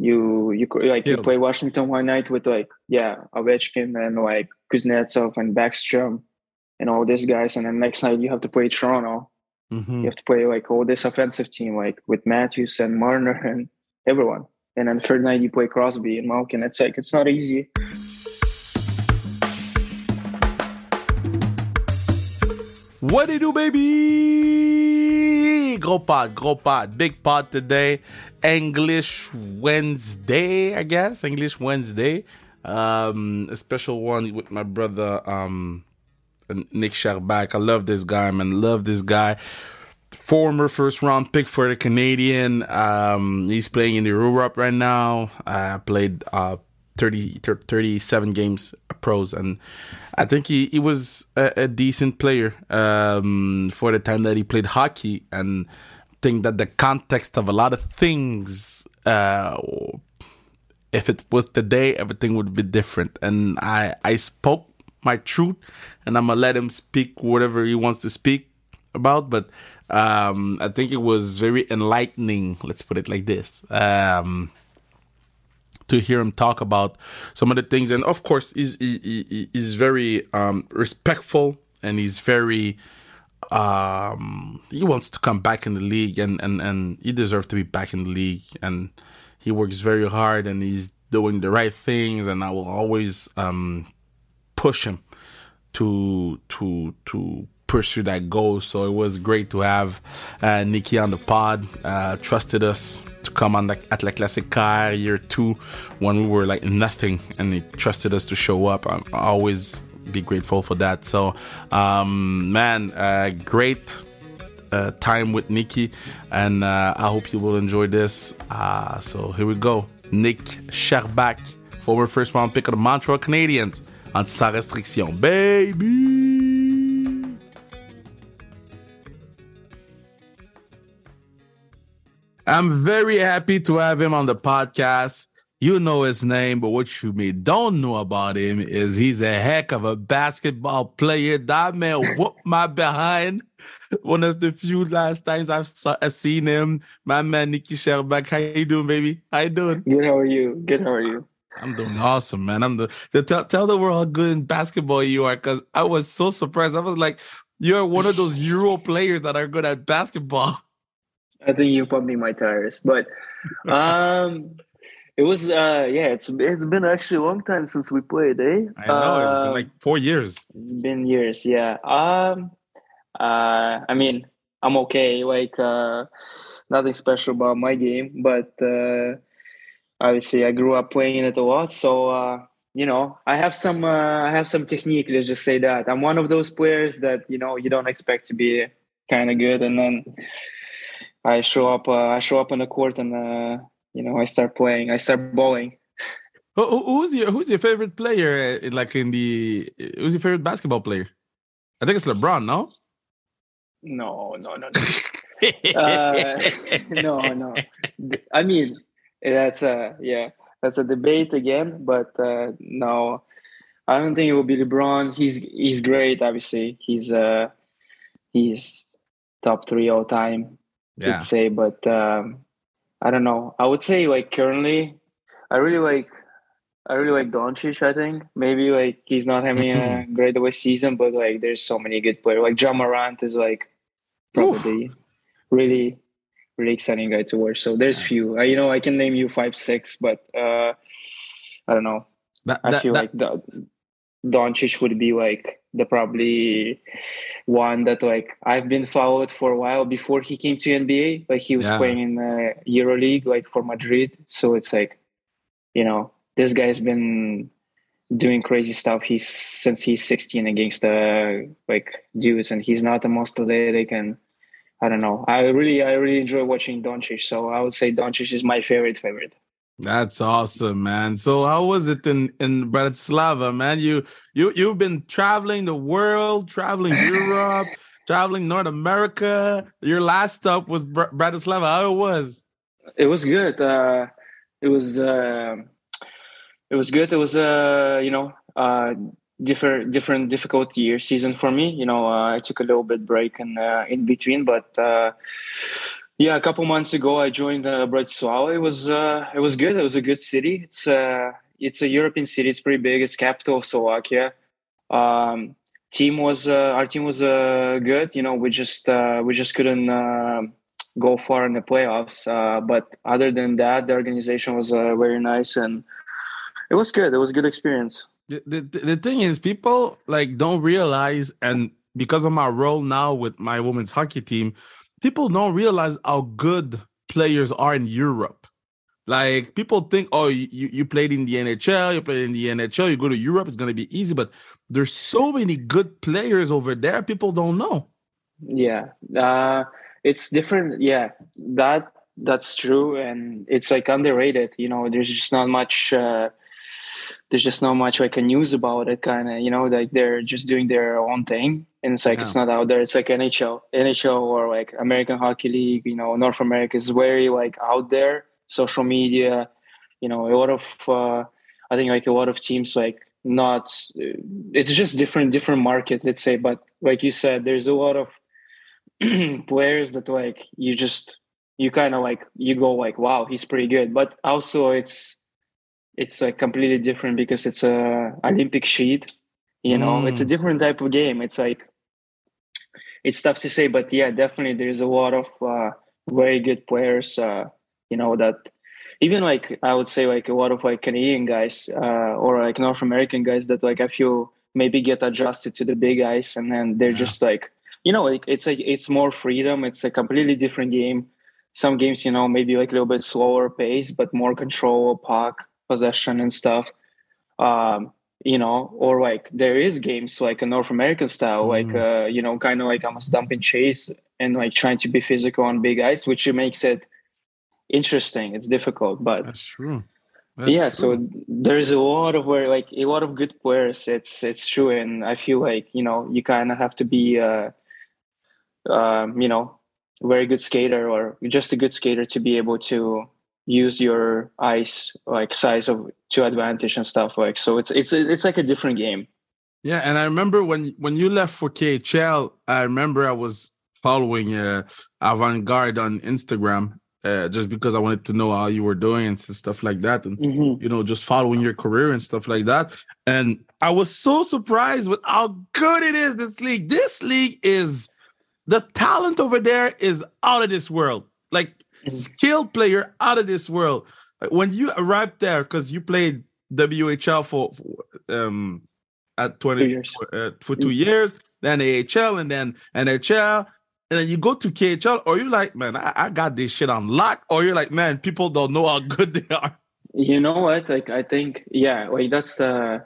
you you like you play Washington one night with like yeah Ovechkin and like Kuznetsov and Backstrom and all these guys, and then next night you have to play Toronto. Mhm. You have to play like all this offensive team like with Matthews and Marner and everyone. And then third night you play Crosby and Malkin. It's like it's not easy. What do you do, baby? Gros pod, gros pod, big pod today. English Wednesday, I guess. English Wednesday. Um, a special one with my brother, um, Nick Scherbak. I love this guy, man. Love this guy. Former first round pick for the Canadian. Um, he's playing in the Europe right now. I played uh 30, thir- 37 games pros and I think he, he was a, a decent player um, for the time that he played hockey and think that the context of a lot of things uh, if it was today everything would be different. And I, I spoke my truth and I'm gonna let him speak whatever he wants to speak about but um, I think it was very enlightening let's put it like this um, to hear him talk about some of the things. And of course he's he, he, he's very um respectful and he's very um he wants to come back in the league and and and he deserves to be back in the league and he works very hard and he's doing the right things and I will always um push him to to to pursue that goal. So it was great to have uh, Nikki on the pod. Uh, trusted us to come on the at La Classic year two when we were like nothing, and he trusted us to show up. I'm always be grateful for that. So, um, man, uh, great. Uh, time with Nikki, and uh, I hope you will enjoy this. Uh, so here we go. Nick Scherbak, former first round pick of the Montreal Canadiens, on Sans Restriction, baby. I'm very happy to have him on the podcast. You know his name, but what you may don't know about him is he's a heck of a basketball player. That man whooped my behind. One of the few last times I've, saw, seen him. My man Nicky Scherbak. How you doing, baby? How you doing? Good. How are you? Good. How are you? I'm doing awesome, man. I'm the, the tell, tell the world how good in basketball you are, because I was so surprised. I was like, you're one of those Euro players that are good at basketball. I think you pumped me my tires, but um, it was uh, yeah. It's it's been actually a long time since we played, eh? I know it's been Um, like four years. It's been years, yeah. Um, uh, I mean, I'm okay. Like, uh, nothing special about my game, but uh, obviously, I grew up playing it a lot, so uh, you know, I have some, uh, I have some technique. Let's just say that I'm one of those players that you know you don't expect to be kind of good, and then I show up, uh, I show up on the court, and uh, you know, I start playing, I start bowling. Who, who- who's your Who's your favorite player? uh, Like in the Who's your favorite basketball player? I think it's LeBron. No. No, no, no, no. uh, no, no. I mean, that's a yeah, that's a debate again. But uh, no, I don't think it will be LeBron. He's he's great. Obviously, he's uh he's top three all time. yeah. I'd say, but um, I don't know. I would say like currently, I really like. I really like Doncic. I think maybe like he's not having a great away season, but like there's so many good players. Like Ja Morant is like Oof. probably really really exciting guy to watch. So there's few. Uh, you know, I can name you five, six, but uh, I don't know. That- I feel that- like Doncic would be like the probably one that like I've been followed for a while before he came to NBA. Like he was Yeah. playing in the EuroLeague, like for Madrid. So it's like, you know, this guy's been doing crazy stuff. He's since he's 16 against the like dudes, and he's not the most athletic. And I don't know. I really, I really enjoy watching Doncic. So I would say Doncic is my favorite favorite. That's awesome, man. So how was it in in Bratislava, man? You you you've been traveling the world, traveling Europe, traveling North America. Your last stop was Br- Bratislava. How it was? It was good. Uh, it was uh, it was good. It was uh, you know uh, different different difficult year season for me. You know, uh, I took a little bit break and uh, in between, but uh, Yeah, a couple months ago, I joined uh, Bratislava. It was uh, it was good. It was a good city. It's uh, it's a European city. It's pretty big. It's capital of Slovakia. Um, team was uh, our team was uh, good. You know, we just uh, we just couldn't go far in the playoffs. But other than that, the organization was very nice and it was good. It was a good experience. The, the, the thing is, people like don't realize, and because of my role now with my women's hockey team, people don't realize how good players are in Europe. Like people think, oh, you, you played in the NHL, you played in the NHL, you go to Europe, it's gonna be easy. But there's so many good players over there, people don't know. Yeah. Uh, it's different. Yeah. That that's true. And it's like underrated. You know, there's just not much uh there's just not much like a news about it kind of you know like they're just doing their own thing and it's like yeah. it's not out there. It's like nhl nhl or like american hockey league you know north america is very like out there. Social media you know a lot of uh, i think like a lot of teams like not it's just different different market let's say but like you said there's a lot of players that like you just you kind of like you go like wow he's pretty good. But also it's it's like completely different because it's a Olympic sheet. You know, mm. it's a different type of game. It's like it's tough to say, but yeah, definitely there's a lot of uh, very good players. Uh, you know that even like I would say like a lot of like Canadian guys uh, or like North American guys that like I feel maybe get adjusted to the big ice and then they're yeah. just like you know like it's like it's more freedom. It's a completely different game. Some games, you know, maybe like a little bit slower pace, but more control puck possession and stuff um, you know or like there is games like a north american style mm. like uh, you know kind of like almost dump and chase and like trying to be physical on big ice which makes it interesting it's difficult but that's true that's yeah true. so there's a lot of where like a lot of good players it's it's true and i feel like you know you kind of have to be uh um, you know very good skater or just a good skater to be able to use your ice like size of to advantage and stuff like so it's it's it's like a different game. Yeah and i remember when when you left for khl i remember i was following uh Avangard on instagram uh, just because i wanted to know how you were doing and stuff like that and mm-hmm. you know just following your career and stuff like that and i was so surprised with how good it is this league. This league is the talent over there is out of this world. Like skilled player out of this world. When you arrived there, because you played WHL for, um at 20 two years. Uh, for two mm-hmm. years, then AHL and then NHL, and then you go to KHL, or you're like, man, I, I got this shit on lock, or you're like, man, people don't know how good they are. You know what? Like I think, yeah, like that's the. Uh,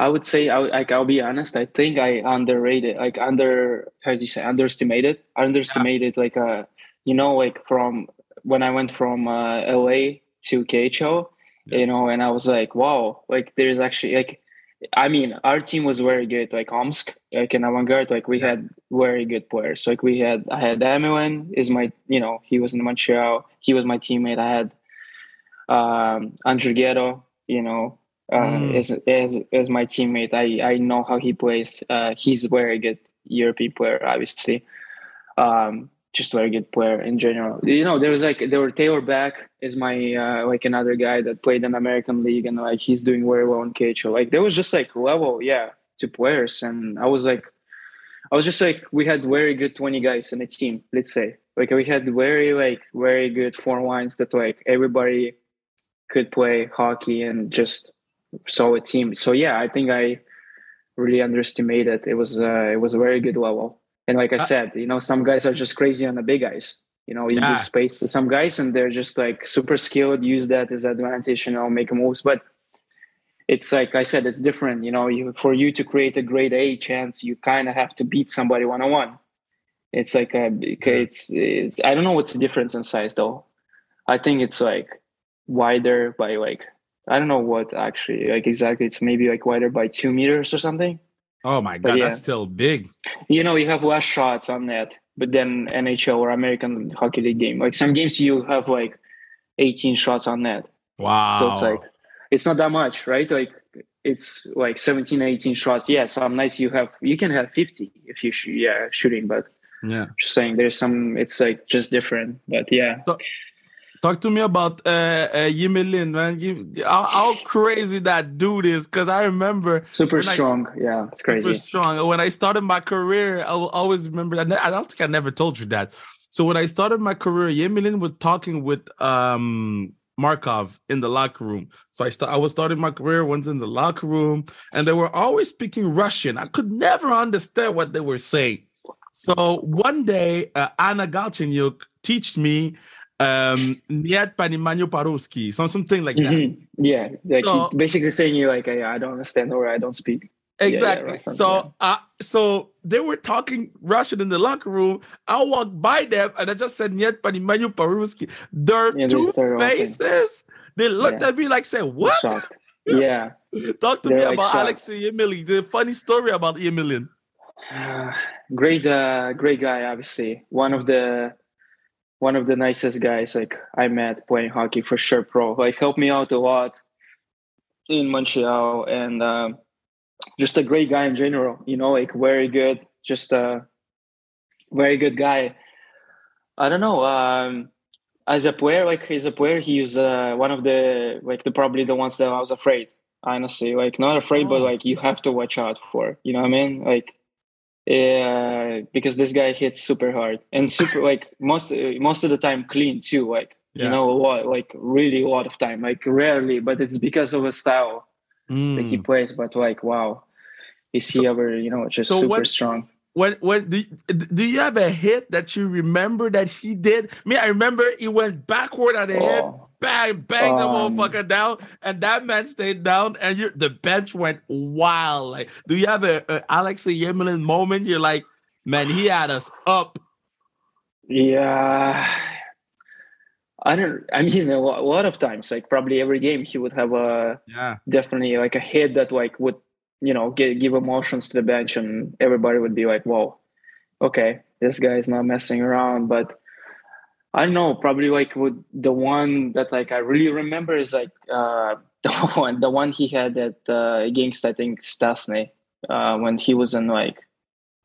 I would say, I like I'll be honest. I think I underrated, like under how do you say, underestimated, underestimated, yeah. like uh, you know, like from when I went from uh, LA to KHL, yeah. you know, and I was like, wow, like there's actually like, I mean, our team was very good. Like Omsk, like in Avangard, like we yeah. had very good players. Like we had, I had Yemelin is my, you know, he was in Montreal. He was my teammate. I had um, Andrew Ghetto, you know, uh, mm. as, as as my teammate. I I know how he plays. Uh, he's a very good European player, obviously. Um, just very good player in general. You know, there was like there were Taylor Beck is my uh, like another guy that played in American League and like he's doing very well in KHL. Like there was just like level, yeah, to players, and I was like, I was just like we had very good twenty guys in a team. Let's say like we had very like very good four lines that like everybody could play hockey and just solid team. So yeah, I think I really underestimated. It was uh, it was a very good level. And like I uh, said, you know, some guys are just crazy on the big guys. You know, you yeah. give space to some guys and they're just like super skilled, use that as advantage, you know, make moves. But it's like I said, it's different. You know, you, for you to create a grade A chance, you kind of have to beat somebody one on one. It's like a, it's, it's, I don't know what's the difference in size though. I think it's like wider by like, I don't know what actually, like exactly. It's maybe like wider by two meters or something. Oh my god, yeah. that's still big. You know, you have less shots on net, but then NHL or American Hockey League game, like some games you have like 18 shots on net. Wow. So it's like it's not that much, right? Like it's like 17, 18 shots. Yeah, some nights you have you can have 50 if you shoot, yeah shooting, but Yeah. Just saying, there's some. It's like just different, but yeah. So, talk to me about uh, uh man. You, how, how crazy that dude is, because I remember super strong. I, yeah, it's crazy. Super strong. When I started my career, I will always remember that. I don't think I never told you that. So when I started my career, Yemelin was talking with um Markov in the locker room. So I st- I was starting my career, went in the locker room, and they were always speaking Russian. I could never understand what they were saying. So one day, uh, Anna Galchenyuk teach me um Niet Panimanyo Paruski, something like that. Mm-hmm. Yeah, like so, basically saying you like I, I don't understand or I don't speak. Exactly. Yeah, yeah, so, uh, so they were talking Russian in the locker room. I walked by them and I just said, "Niet Panimanyu Paruski." Their yeah, two faces. They looked at me like, "Say what?" Yeah. Talk to They're me like about shocked. Alexei. The funny story about Yemelin. Uh, great, uh, great guy. Obviously, one of the one of the nicest guys like I met playing hockey for sure. Pro like helped me out a lot in Montreal and. Um, just a great guy in general. You know, like very good, just a very good guy. I don't know. Um, as a player, like as a player, he's uh, one of the like the probably the ones that I was afraid. Honestly, like not afraid, oh. but like you have to watch out for. You know what I mean? Like, yeah, because this guy hits super hard and super like most most of the time clean too. Like yeah. you know a lot, like really a lot of time. Like rarely, but it's because of a style mm. that he plays. But like, wow, is he so, ever you know just so super what, strong? When when do do you have a hit that you remember that he did? Me, I remember he went backward on the oh. head, bang, bang um, the motherfucker down, and that man stayed down, and you the bench went wild. Like, do you have a, a Yemelin moment? You're like, man, he had us up. Yeah, I don't. I mean, a lot of times, like probably every game, he would have a yeah, definitely like a hit that like would you know give, give emotions to the bench, and everybody would be like, "Whoa, okay, this guy is not messing around." But I don't know. Probably like with the one that like I really remember is like uh, the one the one he had at uh, against I think Stastny uh, when he was in like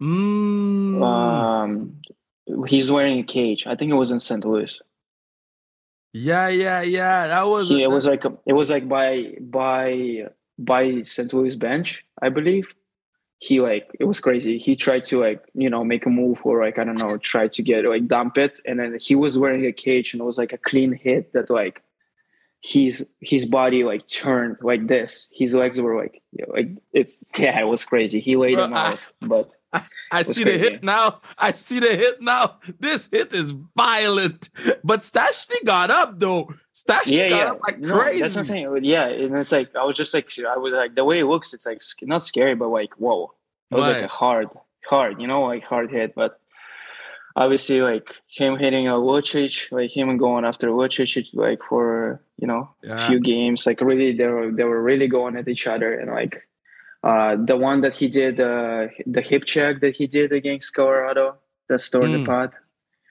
mm. um he's wearing a cage. I think it was in St. Louis. Yeah, yeah, yeah. That was. Yeah, it was like a, it was like by by by St. Louis bench, I believe. He like it was crazy. He tried to like you know make a move or like I don't know try to get like dump it, and then he was wearing a cage and it was like a clean hit that like his his body like turned like this. His legs were like you know, like it's yeah it was crazy. He laid Bro, him out, I, but I, see crazy. the hit now. I see the hit now. This hit is violent. But Stastny got up though. Stastny yeah, got yeah. up like no, crazy. That's what I'm saying. Yeah, and it's like I was just like I was like the way it looks, it's like not scary, but like whoa. It was right. like a hard, hard, you know, like hard hit. But obviously, like him hitting a Lucic, like him going after Lucic, like for you know yeah. a few games, like really they were they were really going at each other, and like uh, the one that he did, uh, the hip check that he did against Colorado, that store mm. the pot.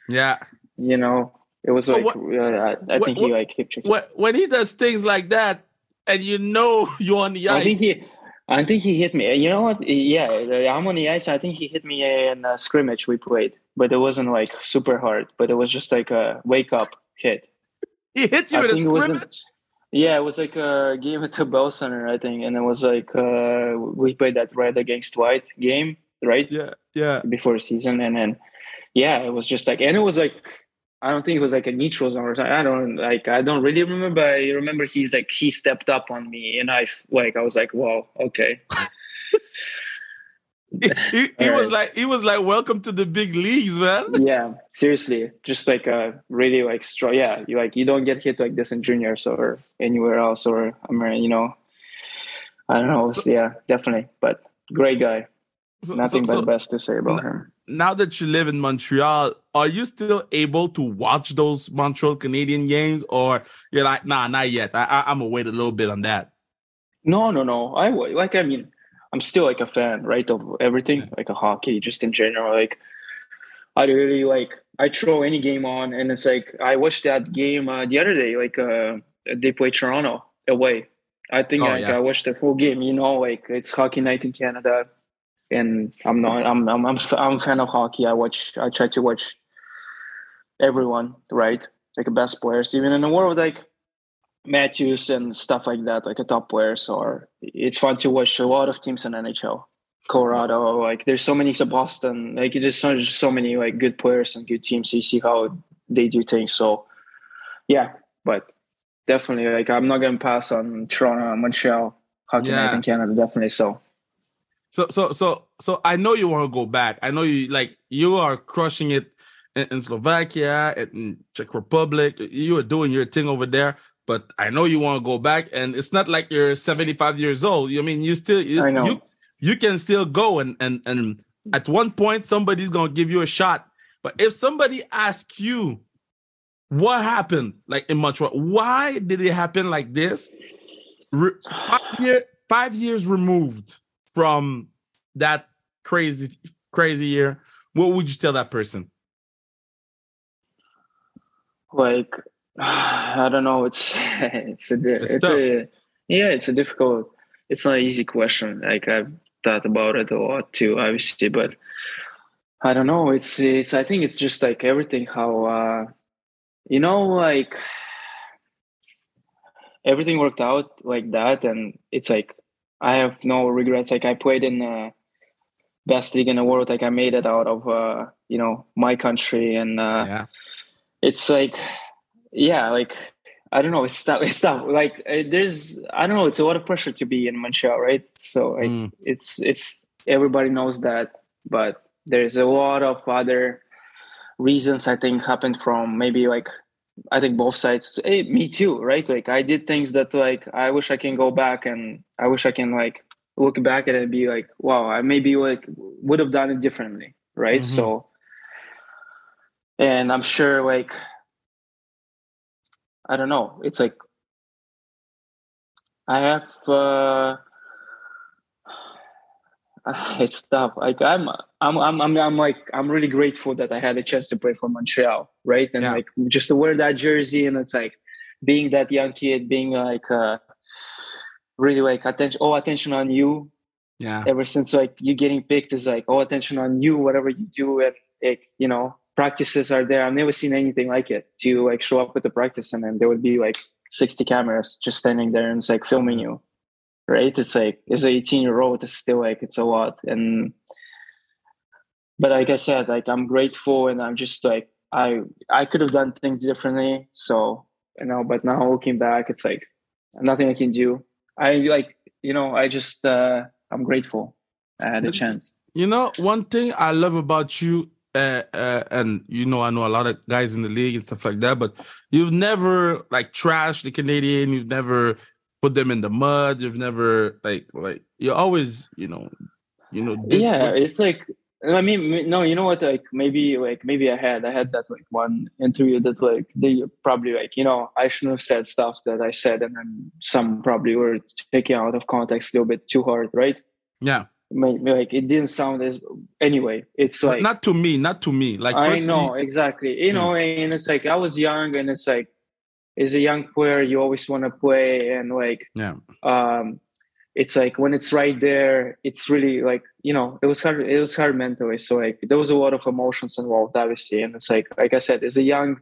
Yeah. You know, it was so like, what, uh, I, what, think he like hip check. When he does things like that, and you know you're on the ice. I think he, I think he hit me. You know what? Yeah, I'm on the ice. I think he hit me in a scrimmage we played, but it wasn't like super hard. But it was just like a wake up hit. He hit you I in a scrimmage. Yeah, it was like a game at the Bell Center, I think, and it was like uh, we played that red against white game, right? Yeah, yeah. Before season, and then yeah, it was just like, and it was like I don't think it was like a neutral zone or something. I don't like I don't really remember. I remember he's like he stepped up on me, and I like I was like, wow, okay. he, he was right. like he was like welcome to the big leagues man. Yeah seriously. Just like a really like strong yeah you like you don't get hit like this in juniors or anywhere else or i mean you know i don't know yeah definitely but great guy. So, nothing so, but so best to say about him. now that you live in montreal are you still able to watch those montreal canadian games or you're like nah not yet. I, I, i'm gonna wait a little bit on that? No no no. I like i mean I'm still like a fan, right, of everything, like a hockey, just in general. Like I really like I throw any game on, and it's like I watched that game uh, the other day. Like uh, they play Toronto away. I think oh, like, yeah. I watched the full game. You know, like it's hockey night in Canada, and I'm not. I'm I'm I'm, I'm a fan of hockey. I watch. I try to watch everyone, right? Like the best players, even in the world, like Matthews and stuff like that, like a top players. Or it's fun to watch a lot of teams in NHL. Colorado, like there's so many. So Boston, like there's so, just so many like good players and good teams. So you see how they do things. So yeah, but definitely, like I'm not gonna pass on Toronto, Montreal, hockey Yeah. night in Canada. Definitely so. So so so so I know you want to go back. I know you like you are crushing it in, in Slovakia and in Czech Republic. You are doing your thing over there. But I know you want to go back, and it's not like you're 75 years old. I mean, you still you, you you can still go and and and at one point somebody's gonna give you a shot. But if somebody asks you what happened, like in Montreal, why did it happen like this? Re- five year five years removed from that crazy crazy year, what would you tell that person? like I don't know. It's it's a It's it's, a yeah. It's a difficult. It's not an easy question. Like I've thought about it a lot too, obviously, but I don't know. It's it's. I think it's just like everything. How uh, you know, like everything worked out like that, and it's like I have no regrets. Like I played in the best league in the world. Like I made it out of uh, you know my country, and uh, yeah. it's like yeah like i don't know it's tough it's tough like uh, there's i don't know it's a lot of pressure to be in montreal right so Mm. it's it's everybody knows that but there's a lot of other reasons i think happened from maybe like i think both sides hey, me too right like i did things that like i wish i can go back and i wish i can like look back at it and be like wow i maybe like would have done it differently right Mhm. so and i'm sure like I don't know. It's like I have uh it's tough. Like I'm I'm I'm I'm I'm like I'm really grateful that I had a chance to play for Montreal, right? And Yeah. like just to wear that jersey and it's like being that young kid, being like uh really like attention all attention on you Yeah. ever since like you getting picked is like all attention on you, whatever you do, and like you know practices are there. I've never seen anything like it. To like show up with the practice and then there would be like sixty cameras just standing there and it's like filming you, right? It's like as an eighteen year old, it's still like it's a lot. And but like I said, like I'm grateful and I'm just like I I could have done things differently. So you know, but now looking back, it's like nothing I can do. I like you know I just. uh I'm grateful I had a chance. You know, one thing I love about you, uh, uh, and you know, I know a lot of guys in the league and stuff like that, but you've never like trashed the Canadian. You've never put them in the mud. You've never like like you always, you know, you know. yeah, it's like I mean, no, you know what? Like maybe, like maybe I had, I had that like one interview that like they probably like you know I shouldn't have said stuff that I said, and then some probably were taken out of context a little bit too hard, right? yeah, like it didn't sound as anyway. It's But like not to me, not to me. Like I know exactly. You know, and it's like I was young, and it's like as a young player, you always want to play, and like Yeah. um, it's like when it's right there, it's really like you know, it was hard. It was hard mentally. So like there was a lot of emotions involved, obviously, and it's like like I said, as a young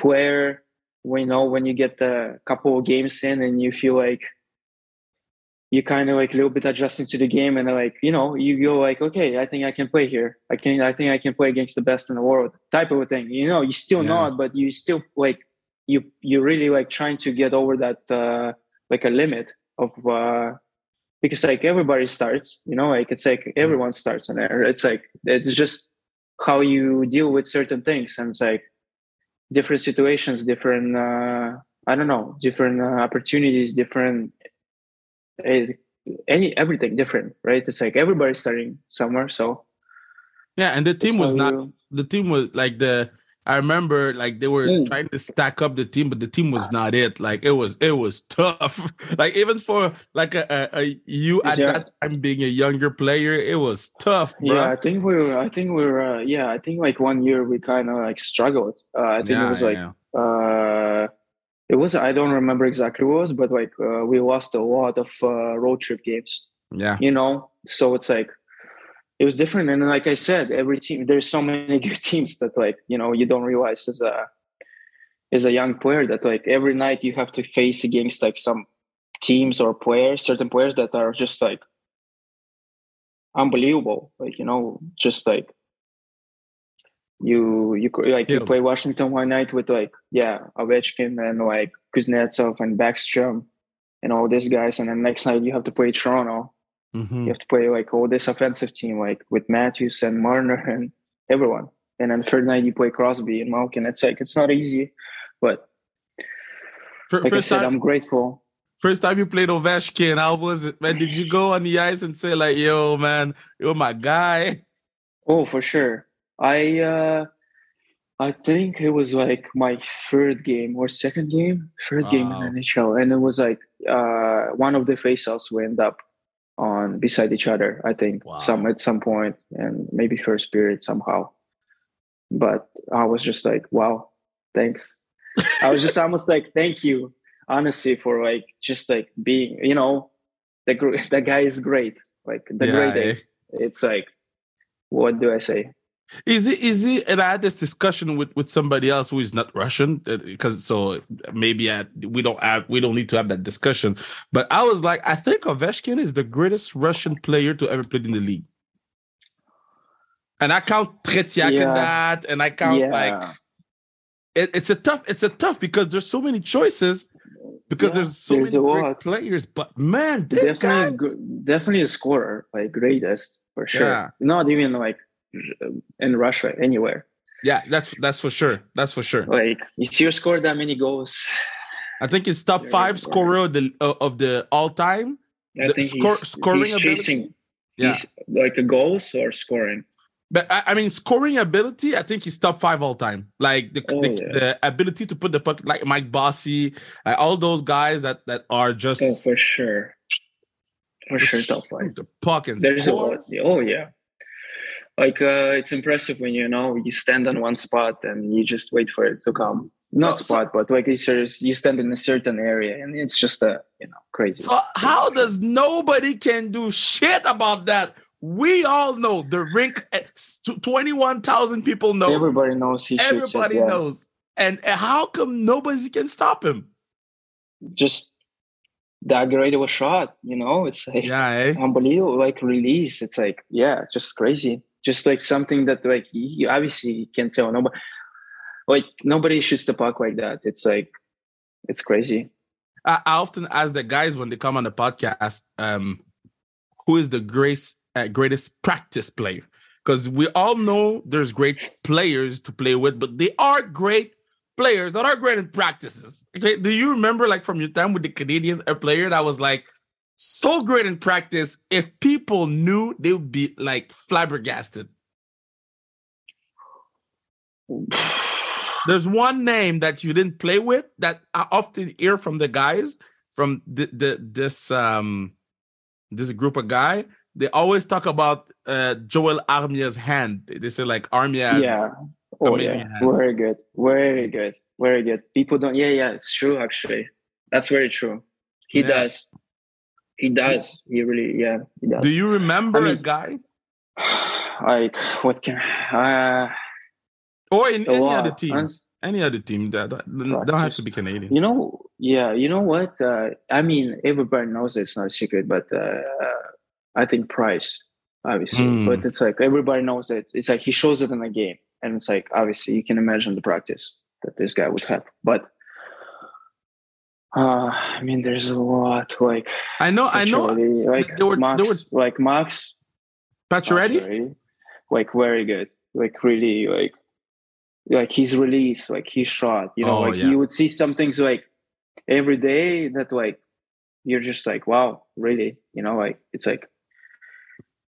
player, we know when you get a couple of games in, and you feel like you kind of like a little bit adjusting to the game and like you know you go like okay i think i can play here. I can i think i can play against the best in the world type of a thing. You know you still Yeah. not but you still like you you really like trying to get over that uh like a limit of uh because like everybody starts you know like it's like everyone starts in there. It's like it's just how you deal with certain things and it's like different situations different uh i don't know different uh, opportunities different eh, any everything different right it's like everybody's starting somewhere so yeah, and the team was not you- the team was like the I remember like they were Mm. trying to stack up the team, but the team was not it. Like it was it was tough. like even for like a, a, a you at Yeah. that time being a younger player, it was tough, bro. yeah i think we were i think we were uh, yeah i think like one year we kind of like struggled uh, i think it was like yeah. uh it was i don't remember exactly what it was but like uh, we lost a lot of uh, road trip games yeah. you know so it's like it was different. And like I said, every team there's so many good teams that like you know you don't realize as a as a young player that like every night you have to face against like some teams or players, certain players that are just like unbelievable. Like you know, just like you you like you play Washington one night with like yeah Ovechkin and like Kuznetsov and Backstrom and all these guys, and then next night you have to play Toronto. Mm-hmm. You have to play like all this offensive team like with Matthews and Marner and everyone. And then third night you play Crosby and Malkin. It's like it's not easy, but For, like I said, time, I'm grateful. First time you played Ovechkin, how was it, man? Did you go on the ice and say like, "Yo, man, you're my guy"? Oh, for sure. I uh I think it was like my third game or second game, third game in the NHL, and it was like uh one of the faceoffs we end up on beside each other. I think wow. some at some point, and maybe first period somehow. But I was just like, wow, thanks. I was just almost like, thank you, honestly, for like just like being, you know, the the guy is great. Like the yeah, great. Eh? It's like, what do I say? Is it is it? And I had this discussion with with somebody else who is not Russian because uh, so maybe I, we don't have we don't need to have that discussion. But I was like, I think Ovechkin is the greatest Russian player to ever play in the league. And I count Tretiak yeah. in that, and I count yeah. like it, it's a tough it's a tough because there's so many choices because yeah, there's so there's many great players. But man, this definitely guy... definitely a scorer, like greatest for sure. Not even like in Russia anywhere. Yeah, that's that's for sure. That's for sure. Like if you score that many goals, I think he's top five scorer of the uh, of the all time. I the think score, he's, scoring he's chasing. Yeah, he's like a goals or scoring. But I, I, mean, scoring ability, I think he's top five all time. Like the oh, the, yeah. the, ability to put the puck, like Mike Bossy, like all those guys that that are just oh for sure, for sure top five. The puck and There's scores. A, oh yeah, like uh, it's impressive when you know you stand on one spot and you just wait for it to come. Not so, spot but like it's you stand in a certain area and it's just a you know crazy. So how does nobody can do shit about that? We all know the rink eh, 21,000 people know. Everybody knows he everybody it, yeah. knows. And how come nobody can stop him? Just that great of a shot you know it's like yeah, eh? unbelievable like release. It's like yeah just crazy just like something that like you obviously can't tell nobody like nobody shoots the puck like that. It's like it's crazy. I, often ask the guys when they come on the podcast um who is the greatest uh, greatest practice player? Because we all know there's great players to play with but they are great players that are great in practices. Okay do you remember like from your time with the canadians a player that was like so great in practice. If people knew, they would be like flabbergasted. There's one name that you didn't play with that I often hear from the guys from the, the this um this group of guy. They always talk about uh Joel Armia's hand. They say like Armia. Yeah. Oh yeah. Hands. Very good. Very good. Very good. People don't. Yeah, yeah. It's true. Actually, that's very true. He yeah. does. He does. He really, yeah, he does. Do you remember I mean, a guy? Like what can uh or in any other team? Any other team that don't have to be Canadian. You know, yeah, you know what? Uh, I mean, everybody knows it's not a secret, but uh, I think Price, obviously. Mm. But it's like everybody knows it. It's like he shows it in the game, and it's like obviously you can imagine the practice that this guy would have. But uh, I mean, there's a lot. Like I know, I know. Like there were, Max, there were... like Max Pacioretty, like very good. Like really, like like his release, like his shot. You know, oh, like yeah. you would see some things like every day that like you're just like, wow, really? You know, like it's like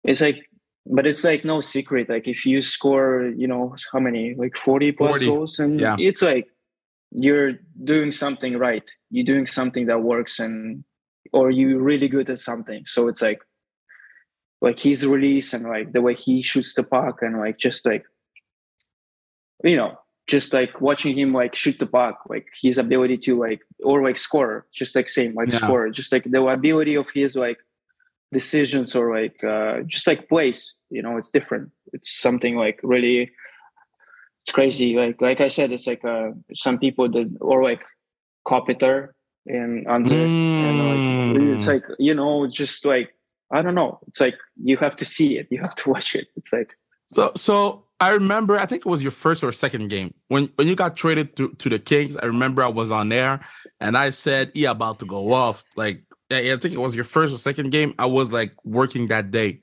it's like but it's like no secret. Like if you score, you know, how many? Like 40 plus 40. goals and yeah. it's like you're doing something right you're doing something that works and or you're really good at something so it's like like his release and like the way he shoots the puck and like just like you know just like watching him like shoot the puck like his ability to like or like score just like same like yeah. score just like the ability of his like decisions or like uh, just like place. You know, it's different. It's something like really. It's crazy. Like like I said, it's like uh, some people that or like Kopitar and under mm. and like, it's like you know just like I don't know. It's like you have to see it. You have to watch it. It's like so so I remember, I think it was your first or second game when when you got traded to, to the Kings. I remember I was on there and I said, "Yeah, about to go off." Like, I think it was your first or second game. I was like working that day.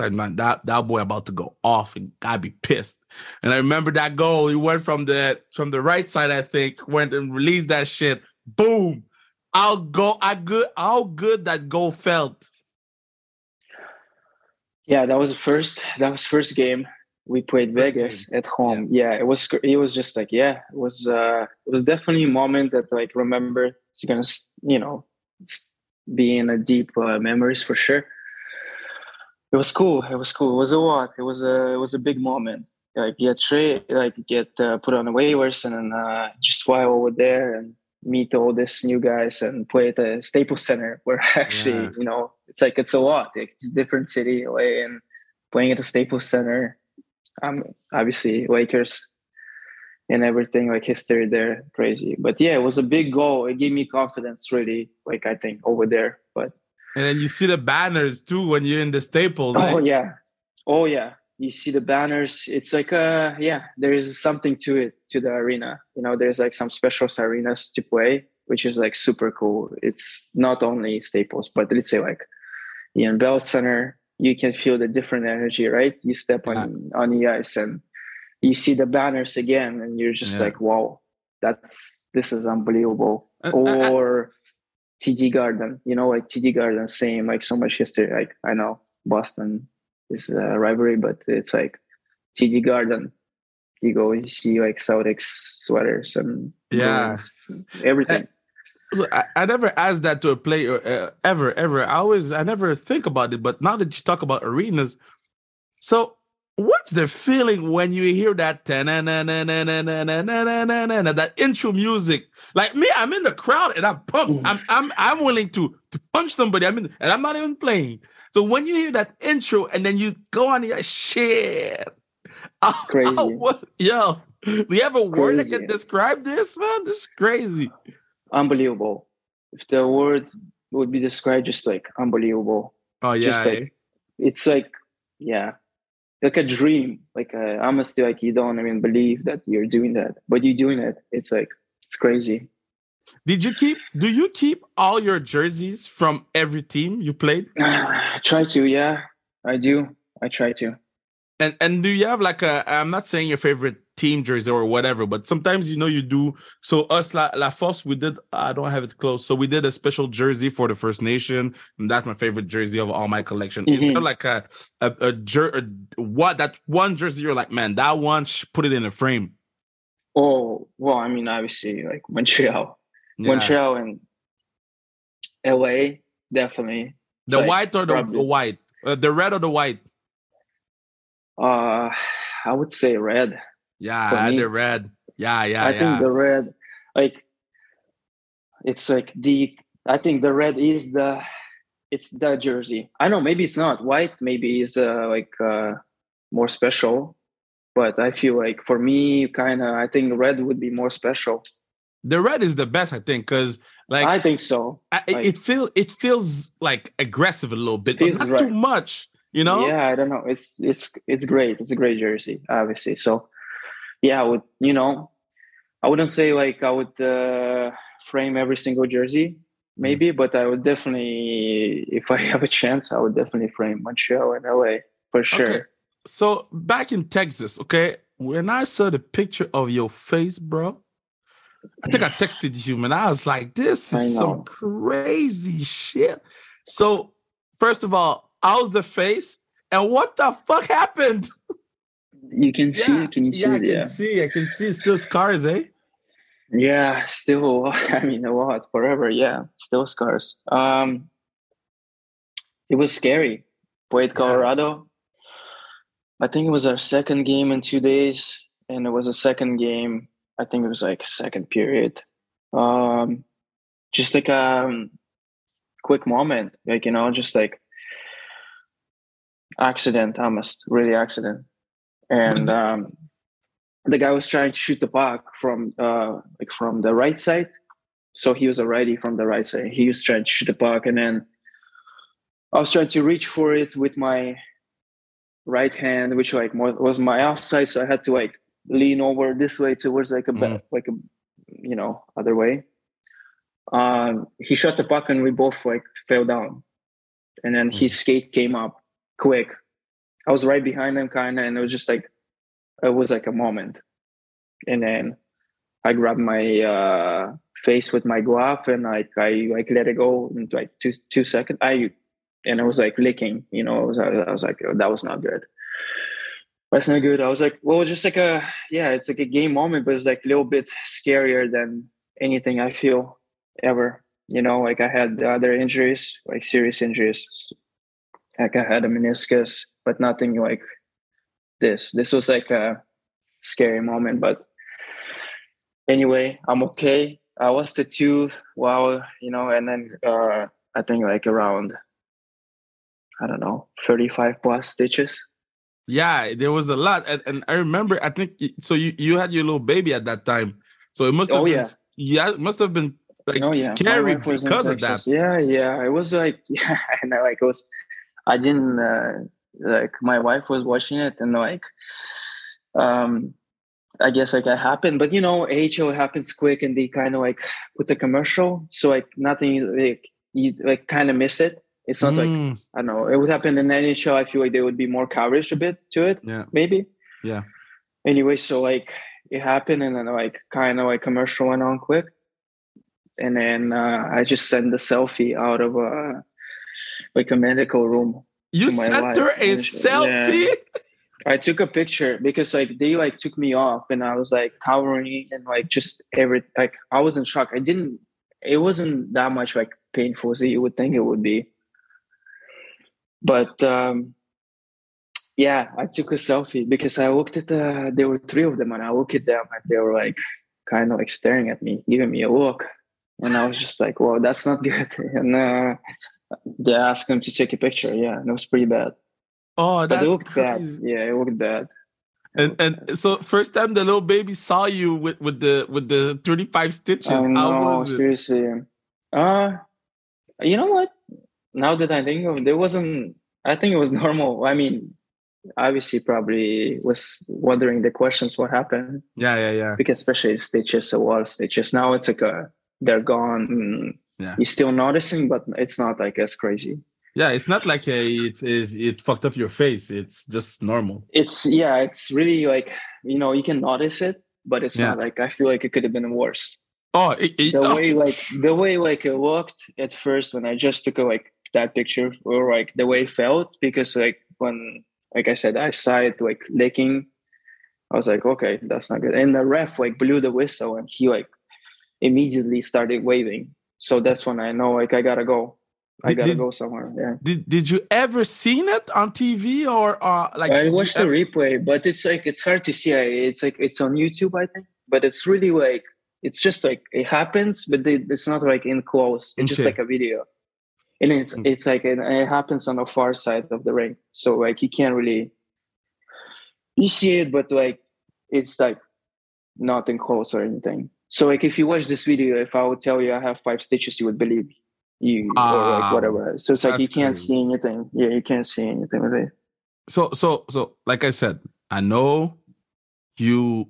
Said, "Man, that that boy about to go off and I'd be pissed." And I remember that goal. He went from the from the right side, I think, went and released that shit. Boom! How go? I good? How good that goal felt? Yeah, that was first. That was first game we played Vegas at home. Yeah. yeah. it was it was just like yeah, it was uh it was definitely a moment that like remember it's gonna you know be in a deep uh, memories for sure. It was cool. It was cool. It was a lot. It was a it was a big moment. Like get trade, like get uh, put on the waivers and then uh, just fly over there and meet all these new guys and play at the Staples Center, where actually yeah. you know it's like it's a lot. It's a different city, away and playing at the Staples Center um, obviously Lakers and everything like history there crazy but yeah it was a big goal it gave me confidence really like i think over there and then you see the banners too when you're in the staples oh eh? yeah oh yeah you see the banners it's like uh yeah there is something to it to the arena you know there's like some special arenas to play which is like super cool it's not only staples but let's say like Ian Bell Center you can feel the different energy, right? You step yeah. on on the ice and you see the banners again, and you're just yeah. like, wow, that's this is unbelievable. Uh, or uh, TD Garden, you know, like TD Garden, same, like so much history. Like I know Boston is a rivalry, but it's like TD Garden. You go, you see like Celtics sweaters and yeah, everything. So I, I, never asked that to a player uh, ever, ever. I always, I never think about it. But now that you talk about arenas, so what's the feeling when you hear that that intro music? Like me, I'm in the crowd and I'm pumped. Mm. I'm, I'm, I'm willing to to punch somebody. I'm in, and I'm not even playing. So when you hear that intro and then you go on the shit, oh, crazy. yo, do you have a word that can describe this, man? This is crazy unbelievable. If the word would be described, just like unbelievable. Oh yeah, just like, eh? it's like yeah, like a dream. Like uh, honestly, like you don't even believe that you're doing that, but you're doing it. It's like it's crazy. Did you keep? Do you keep all your jerseys from every team you played? I try to. Yeah, I do. I try to. And and do you have like a? I'm not saying your favorite team jersey or whatever. But sometimes you know you do. So us La, La Force, we did. I don't have it close. So we did a special jersey for the First Nation, and that's my favorite jersey of all my collection. Mm-hmm. Is there like a a, a, jer- a what that one jersey? You're like, man, that one. Put it in a frame. Oh well, I mean, obviously, like Montreal, yeah. Montreal, and LA, definitely. The like, white or the, the white, uh, the red or the white? Uh, I would say red. Yeah, and the red. Yeah, yeah. I yeah. think the red, like, it's like the. I think the red is the. It's the jersey. I know maybe it's not white. Maybe it's uh, like uh, more special, but I feel like for me, kind of, I think red would be more special. The red is the best, I think, because like I think so. I, like, it feel it feels like aggressive a little bit, but not right. too much. You know? Yeah, I don't know. It's it's it's great. It's a great jersey, obviously. So yeah, I would, you know, I wouldn't say like I would uh, frame every single jersey, maybe, mm. but I would definitely, if I have a chance, I would definitely frame Montreal and LA for sure. Okay. So back in Texas, okay, when I saw the picture of your face, bro, I think I texted you, man. I was like, this is some crazy shit. So, first of all, how's the face? And what the fuck happened? You can yeah. see. Can you see? Yeah, I can yeah. see. I can see. Still scars, eh? Yeah, still. I mean, a lot forever. Yeah, still scars. Um, it was scary. Played Colorado. I think it was our second game in two days, and it was a second game. I think it was like second period. Um, just like a um, quick moment, like you know, just like accident, almost really accident. And um, the guy was trying to shoot the puck from uh, like from the right side. So he was a righty from the right side. He was trying to shoot the puck, and then I was trying to reach for it with my right hand, which like was my offside. So I had to like lean over this way towards like a mm. like a you know other way. Um, he shot the puck, and we both like fell down, and then mm. his skate came up quick. I was right behind him, kind of, and it was just like it was like a moment, and then I grabbed my uh, face with my glove and like I like let it go in like two two seconds. I and I was like licking, you know. I was, I was like, oh, that was not good. That's not good. I was like, well, just like a yeah, it's like a game moment, but it's like a little bit scarier than anything I feel ever. You know, like I had other injuries, like serious injuries. Like I had a meniscus, but nothing like this. This was like a scary moment, but anyway, I'm okay. I was the two, wow, you know, and then uh, I think like around I don't know, 35 plus stitches. Yeah, there was a lot. And, and I remember, I think, so you, you had your little baby at that time. So it must have oh, been, yeah. yeah, it must have been like oh, yeah. scary because of that. Yeah, yeah. It was like, yeah, and I like it was, I didn't, uh, like my wife was watching it and like, um, I guess like it happened, but you know, AHL happens quick and they kind of like put the commercial. So like nothing, like you like kind of miss it. It's not mm. like I don't know. It would happen in NHL. I feel like there would be more coverage a bit to it. Yeah. Maybe. Yeah. Anyway, so like it happened, and then like kind of like commercial went on quick, and then uh, I just sent the selfie out of a uh, like a medical room. You sent her a selfie. Yeah. I took a picture because like they like took me off and I was like covering and like just every like I was in shock. I didn't it wasn't that much like painful as you would think it would be but um, yeah, I took a selfie because I looked at the. There were three of them, and I looked at them, and they were like kind of like staring at me, giving me a look, and I was just like, "Well, that's not good." And uh, they asked him to take a picture. Yeah, and it was pretty bad. Oh, that's but it looked crazy. bad. Yeah, it looked bad. And and so first time the little baby saw you with with the with the 35 stitches. I know, seriously. Uh you know what? now that I think of it, there wasn't. I think it was normal. I mean, obviously, probably was wondering the questions what happened. Yeah, yeah, yeah. Because especially stitches, a wall stitches. Now it's like a they're gone. Yeah. You're still noticing, but it's not like as crazy. Yeah, it's not like a, it, it it fucked up your face. It's just normal. It's yeah, it's really like you know you can notice it, but it's yeah. not like I feel like it could have been worse. Oh, it, it, the oh. way like the way like it looked at first when I just took a like that picture or like the way it felt because like when like I said I saw it like licking I was like okay that's not good and the ref like blew the whistle and he like immediately started waving so that's when I know like I gotta go. I gotta did, go somewhere yeah. did did you ever seen it on TV or uh like I watched the ever... replay but it's like it's hard to see. It's like it's on YouTube I think but it's really like it's just like it happens but it's not like in close. It's okay. just like a video. And it's mm. it's like it, it happens on the far side of the ring. So like you can't really you see it but like it's like nothing close or anything so like if you watch this video if i would tell you i have five stitches you would believe you or like ah, whatever so it's like you can't crazy. see anything yeah you can't see anything with it so so so like i said i know you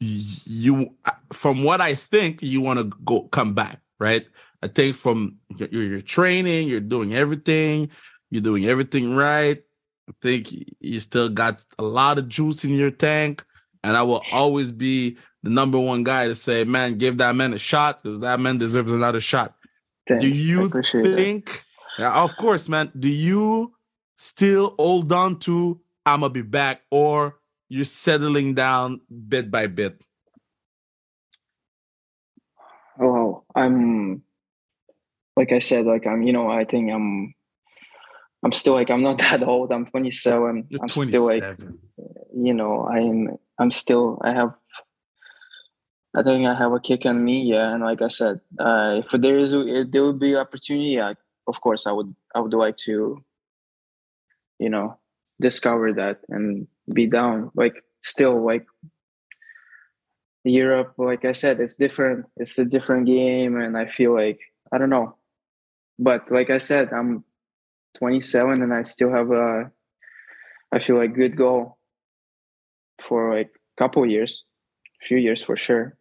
you from what i think you want to go come back right I think from your, your training, you're doing everything, you're doing everything right. I think you still got a lot of juice in your tank. And I will always be the number one guy to say, man, give that man a shot because that man deserves another shot. Thanks. Do you think, yeah, of course, man, do you still hold on to I'm going to be back or you're settling down bit by bit? Oh, I'm like I said, like I'm, you know, I think I'm, I'm still like I'm not that old. I'm 27. You're I'm 27. still like, you know, I'm, I'm still, I have, I think I have a kick on me. Yeah, and like I said, uh, if there is, if there would be opportunity, yeah, of course, I would, I would like to, you know, discover that and be down. Like still like Europe, like I said, it's different. It's a different game, and I feel like I don't know. But like I said, I'm 27 and I still have a, I feel like good goal for like a couple years, few years for sure.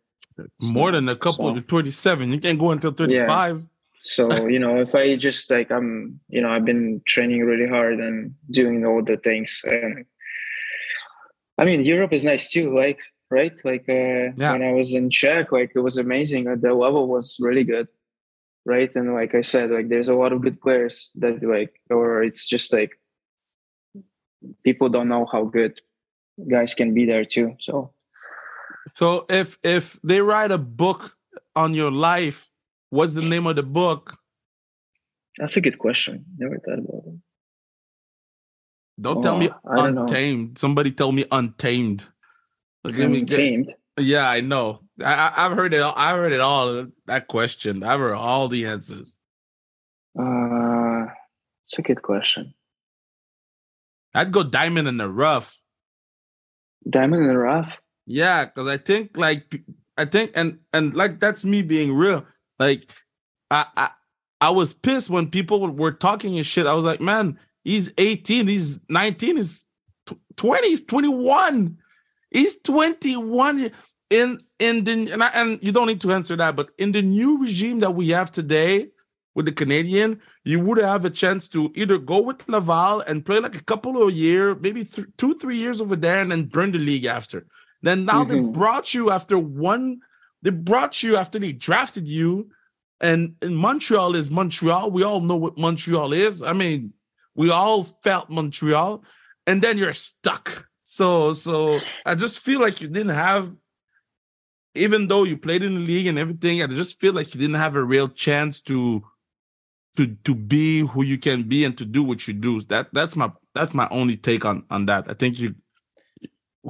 More than a couple, so, 27. You can't go until 35. Yeah. So, you know, if I just like, I'm, you know, I've been training really hard and doing all the things. And I mean, Europe is nice too. Like, right? Like, uh, yeah. when I was in Czech, like, it was amazing. The level was really good right and like i said like there's a lot of good players that like or it's just like people don't know how good guys can be there too so so if if they write a book on your life what's the name of the book that's a good question never thought about it don't oh, tell me untamed somebody tell me untamed untamed yeah, I know. I, have heard it. I've heard it all. That question. I've heard all the answers. Uh, it's a good question. I'd go diamond in the rough. Diamond in the rough. Yeah, because I think like I think and and like that's me being real. Like I I I was pissed when people were talking and shit. I was like, man, he's 18, he's 19, he's 20, he's 21. He's 21 in in the and, I, and you don't need to answer that, but in the new regime that we have today with the Canadian, you would have a chance to either go with Laval and play like a couple of years, maybe th- two three years over there, and then burn the league after. Then now mm-hmm. they brought you after one. They brought you after they drafted you, and, and Montreal is Montreal. We all know what Montreal is. I mean, we all felt Montreal, and then you're stuck. So so I just feel like you didn't have even though you played in the league and everything, I just feel like you didn't have a real chance to to to be who you can be and to do what you do. That that's my that's my only take on on that. I think you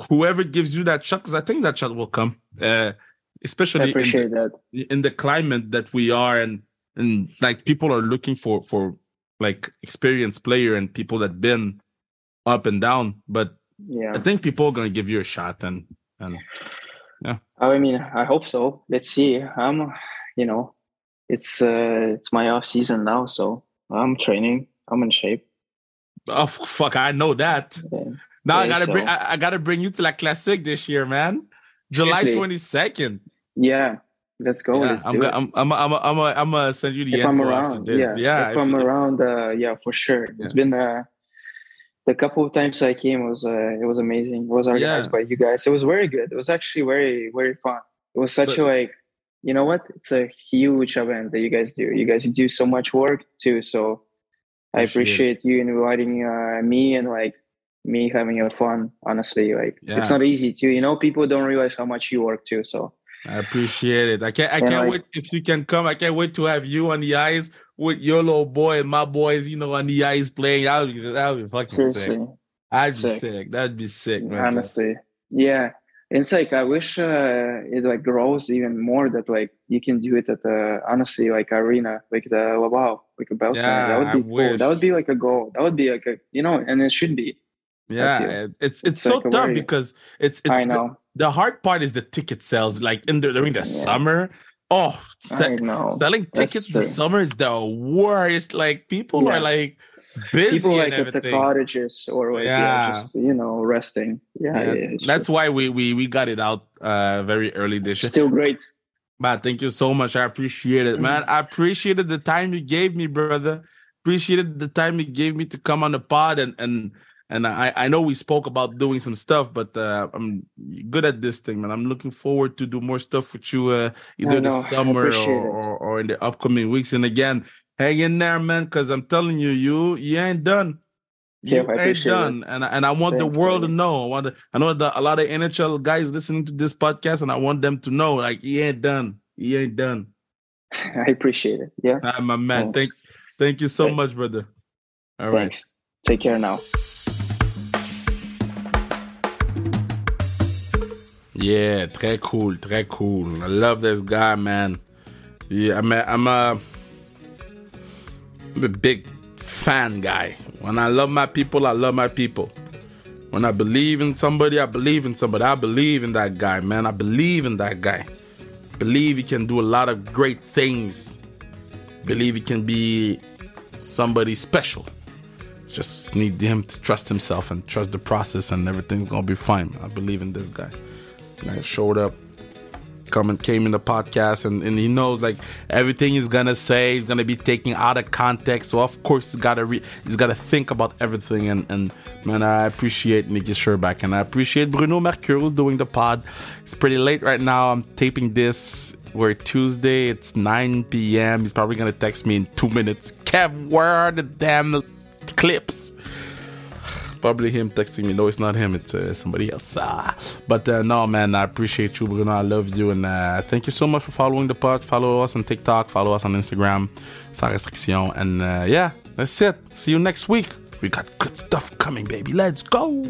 whoever gives you that shot, because I think that shot will come. Uh, especially in the, in the climate that we are and and like people are looking for for like experienced player and people that been up and down. But yeah, I think people are gonna give you a shot and and yeah. I mean, I hope so. Let's see. I'm, you know, it's uh, it's my off season now, so I'm training. I'm in shape. Oh fuck! I know that. Yeah. Now yeah, I gotta so. bring. I, I, gotta bring you to La Classique this year, man. July twenty second. Yeah, let's go. Yeah, let's I'm, I'm, I'm, I'm, I'm, I'm, gonna send you the if info I'm around, after this. Yeah, yeah if, if I'm around, uh, yeah, for sure. It's been uh, the couple of times I came was uh, it was amazing. It was organized by you guys. It was very good. It was actually very very fun. It was such but, a like you know what? It's a huge event that you guys do. You guys do so much work too. So I appreciate you inviting uh, me and like me having a fun. Honestly, like yeah. it's not easy too. You know, people don't realize how much you work too. So I appreciate it. I can't. I can't like, wait if you can come. I can't wait to have you on the ice with your little boy and my boys, you know, on the ice playing. That would be, that would be fucking Seriously. sick. I'd be sick. That'd be sick, man. Honestly, yeah. It's like I wish uh, it like grows even more that like you can do it at the honestly like arena like the wow like a bell yeah, that would be I cool. Wish. That would be like a goal. That would be like a you know, and it should be. Yeah, it's it's, it's so like tough because it's it's I know the, the, hard part is the ticket sales like in the, during the yeah. summer Oh, se- selling tickets this summer is the worst. Like people yeah. are like busy people like at the cottages or like yeah. yeah. just you know resting. Yeah, yeah. yeah that's true. why we we we got it out uh very early this year. Still great. Man, thank you so much. I appreciate it, man. Mm-hmm. I appreciated the time you gave me, brother. Appreciated the time you gave me to come on the pod and and and I, I know we spoke about doing some stuff, but uh, I'm good at this thing, man. I'm looking forward to do more stuff with you uh, either this summer or, or, or, in the upcoming weeks. And again, hang in there, man, because I'm telling you, you you ain't done. You yeah, ain't done, it. and and I want Thanks, the world man. to know. I want to, I know that a lot of NHL guys listening to this podcast, and I want them to know, like he ain't done. He ain't done. I appreciate it. Yeah, right, my man. Thanks. Thank, thank you so Thanks. much, brother. All right. Take care now. Yeah, très cool, très cool. I love this guy, man. Yeah, I'm a, I'm a, I'm a big fan guy. When I love my people, I love my people. When I believe in somebody, I believe in somebody. I believe in that guy, man. I believe in that guy. Believe he can do a lot of great things. Believe he can be somebody special. Just need him to trust himself and trust the process, and everything's gonna be fine. I believe in this guy. And I showed up come and came in the podcast and, and he knows like everything he's gonna say he's gonna be taking out of context. So of course he's gotta re- he's gotta think about everything. And and man I appreciate Nicky Scherbak and I appreciate Bruno Mercure who's doing the pod. It's pretty late right now. I'm taping this. We're Tuesday. It's 9 p.m he's probably gonna text me in two minutes. Kev where are the damn clips probably him texting me. No, it's not him. It's uh, somebody else. Ah. But uh, no, man, I appreciate you, Bruno. I love you, and uh, thank you so much for following the pod. Follow us on TikTok. Follow us on Instagram. Sans restriction. And uh, yeah, that's it. See you next week. We got good stuff coming, baby. Let's go.